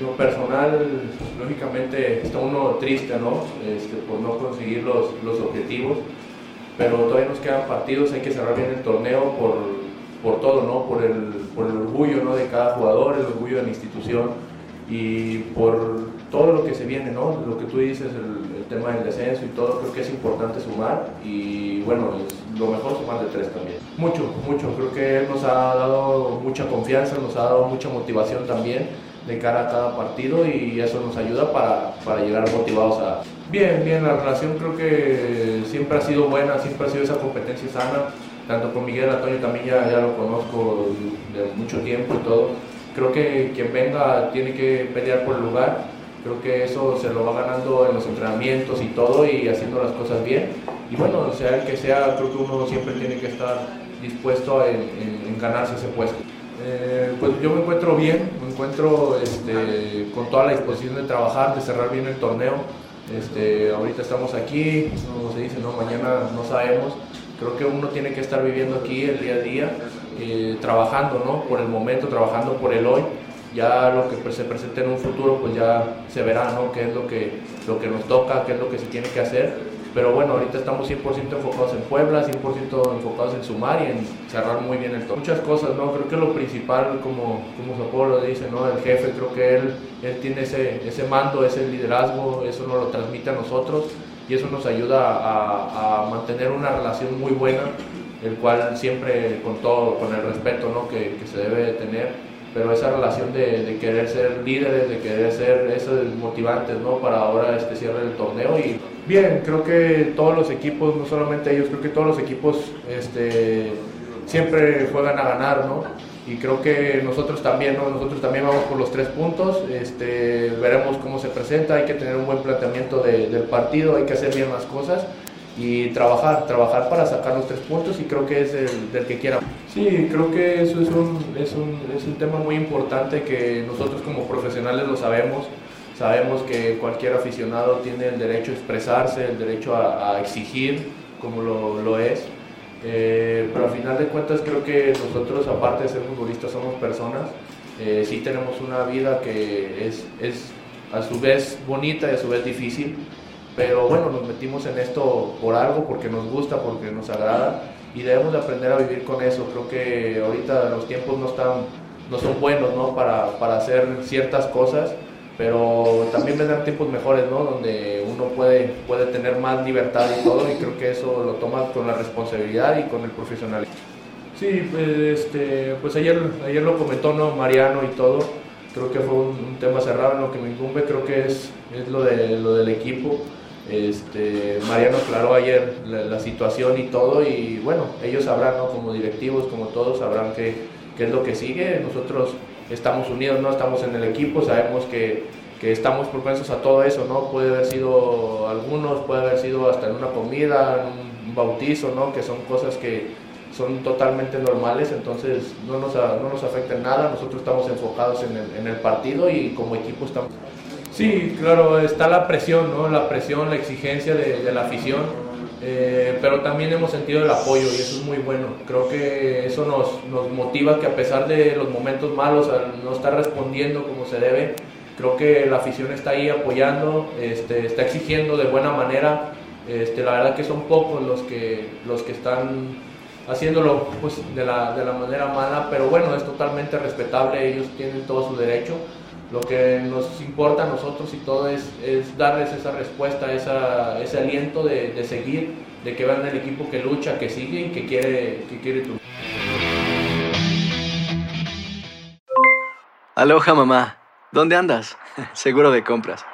Lo personal, lógicamente, está uno triste, ¿no? Este, por no conseguir los, los objetivos, pero todavía nos quedan partidos, hay que cerrar bien el torneo por, por todo, ¿no? Por el, por el orgullo, ¿no? De cada jugador, el orgullo de la institución y por todo lo que se viene, ¿no? Lo que tú dices, el, tema del descenso y todo, creo que es importante sumar y bueno, lo mejor sumar de tres también. Mucho, mucho, creo que nos ha dado mucha confianza, nos ha dado mucha motivación también de cara a cada partido y eso nos ayuda para, para llegar motivados a... Bien, bien, la relación creo que siempre ha sido buena, siempre ha sido esa competencia sana, tanto con Miguel Antonio también ya, ya lo conozco de mucho tiempo y todo. Creo que quien venga tiene que pelear por el lugar, creo que eso se lo va ganando en los entrenamientos y todo y haciendo las cosas bien. Y bueno, sea el que sea, creo que uno siempre tiene que estar dispuesto en, en- en ganarse ese puesto. Eh, pues yo me encuentro bien, encuentro este, con toda la disposición de trabajar, de cerrar bien el torneo. Este, ahorita estamos aquí, como se dice, ¿no? mañana no sabemos. Creo que uno tiene que estar viviendo aquí el día a día, eh, trabajando ¿no? por el momento, trabajando por el hoy. Ya lo que se presente en un futuro, pues ya se verá ¿no? qué es lo que, lo que nos toca, qué es lo que se tiene que hacer. Pero bueno, ahorita estamos 100% enfocados en Puebla, 100% enfocados en sumar y en cerrar muy bien el torneo. Muchas cosas, ¿no? Creo que lo principal, como, como Sopolo dice, ¿no? El jefe, creo que él, él tiene ese, ese mando, ese liderazgo, eso nos lo transmite a nosotros y eso nos ayuda a, mantener una relación muy buena, el cual siempre con todo, con el respeto, ¿no? Que, que se debe de tener pero esa relación de, querer ser líderes, de querer ser esos motivantes, ¿no? Para ahora este cierre del torneo y bien, creo que todos los equipos, no solamente ellos, creo que todos los equipos este, siempre juegan a ganar, ¿no? Y creo que nosotros también, ¿no? Nosotros también vamos por los tres puntos, este, veremos cómo se presenta, hay que tener un buen planteamiento de- del partido, hay que hacer bien las cosas y trabajar, trabajar para sacar los tres puntos y creo que es el del que quiera. Sí, creo que eso es un, es un, es un tema muy importante que nosotros como profesionales lo sabemos. Sabemos que cualquier aficionado tiene el derecho a expresarse, el derecho a, exigir, como lo, lo es. Eh, pero al final de cuentas creo que nosotros, aparte de ser futbolistas, somos personas. Eh, sí tenemos una vida que es, es a su vez bonita y a su vez difícil. Pero bueno, nos metimos en esto por algo, porque nos gusta, porque nos agrada y debemos de aprender a vivir con eso. Creo que ahorita los tiempos no, están, no son buenos ¿no? Para, para hacer ciertas cosas, pero también vendrán tiempos mejores, ¿no? Donde uno puede, puede tener más libertad y todo, y creo que eso lo toma con la responsabilidad y con el profesionalismo. Sí, pues, este, pues ayer, ayer lo comentó ¿no? Mariano y todo. creo que fue un, tema cerrado en lo que me incumbe, creo que es, es lo, de, lo del equipo. Este, Mariano aclaró ayer la, situación y todo y bueno, ellos sabrán, como directivos, como todos, sabrán qué, qué es lo que sigue. Nosotros estamos unidos, no estamos en el equipo, sabemos que, que, estamos propensos a todo eso, ¿no? Puede haber sido algunos, puede haber sido hasta en una comida, en un bautizo, ¿no? Que son cosas que son totalmente normales, entonces no nos, no nos afecta en nada, nosotros estamos enfocados en el, en el partido y como equipo estamos... Sí, claro, está la presión, ¿no? La presión, la exigencia de, la afición, eh, pero también hemos sentido el apoyo y eso es muy bueno. Creo que eso nos, nos motiva que a pesar de los momentos malos, al no estar respondiendo como se debe, creo que la afición está ahí apoyando, este, está exigiendo de buena manera. Este, la verdad que son pocos los que, los que están haciéndolo pues, de, la, de la manera mala, pero bueno, es totalmente respetable, ellos tienen todo su derecho. Lo que nos importa a nosotros y todo es, es darles esa respuesta, ese aliento de, seguir, de que vean el equipo que lucha, que sigue y que quiere, que quiere. Aloha mamá, ¿dónde andas? Seguro de compras.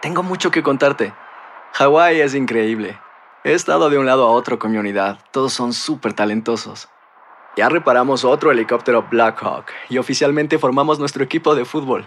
Tengo mucho que contarte. Hawái es increíble. He estado de un lado a otro con mi unidad. Todos son súper talentosos. Ya reparamos otro helicóptero Blackhawk y oficialmente formamos nuestro equipo de fútbol.